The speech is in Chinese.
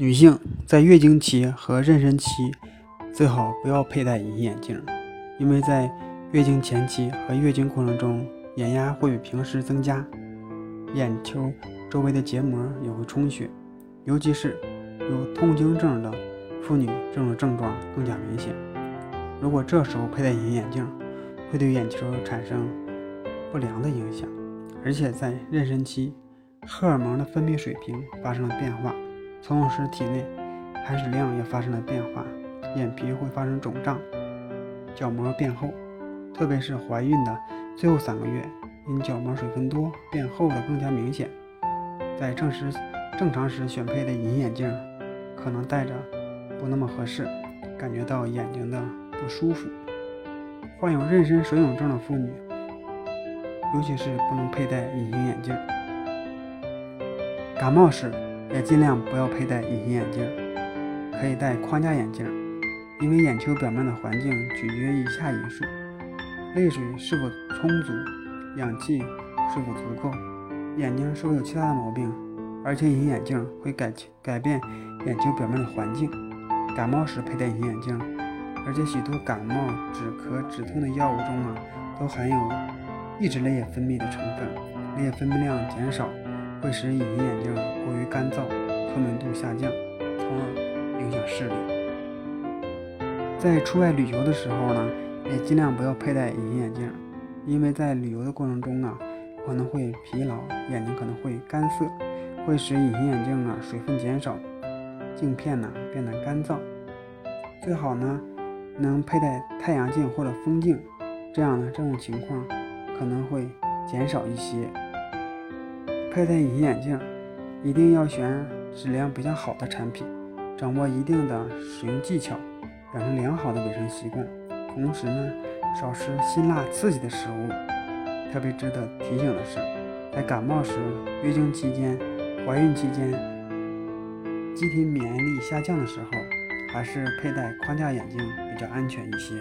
女性在月经期和妊娠期最好不要佩戴隐形眼镜，因为在月经前期和月经过程中，眼压会比平时增加，眼球周围的结膜也会充血，尤其是有痛经症的妇女，这种症状更加明显。如果这时候佩戴隐形眼镜，会对眼球产生不良的影响，而且在妊娠期，荷尔蒙的分泌水平发生了变化。从而使体内含水量也发生了变化，眼皮会发生肿胀，角膜变厚，特别是怀孕的最后三个月，因角膜水分多变厚的更加明显。在正时正常时选配的隐形眼镜，可能戴着不那么合适，感觉到眼睛的不舒服。患有妊娠水肿症的妇女，尤其是不能佩戴隐形眼镜。感冒时。也尽量不要佩戴隐形眼镜，可以戴框架眼镜，因为眼球表面的环境取决于以下因素：泪水是否充足，氧气是否足够，眼睛是否有其他的毛病。而且隐形眼镜会改改变眼球表面的环境。感冒时佩戴隐形眼镜，而且许多感冒止咳止痛的药物中啊，都含有抑制泪液分泌的成分，泪液分泌量减少。会使隐形眼镜过于干燥，透明度下降，从而影响视力。在出外旅游的时候呢，也尽量不要佩戴隐形眼镜，因为在旅游的过程中啊，可能会疲劳，眼睛可能会干涩，会使隐形眼镜啊水分减少，镜片呢变得干燥。最好呢能佩戴太阳镜或者风镜，这样呢这种情况可能会减少一些。佩戴隐形眼镜一定要选质量比较好的产品，掌握一定的使用技巧，养成良好的卫生习惯。同时呢，少吃辛辣刺激的食物。特别值得提醒的是，在感冒时、月经期间、怀孕期间，机体免疫力下降的时候，还是佩戴框架眼镜比较安全一些。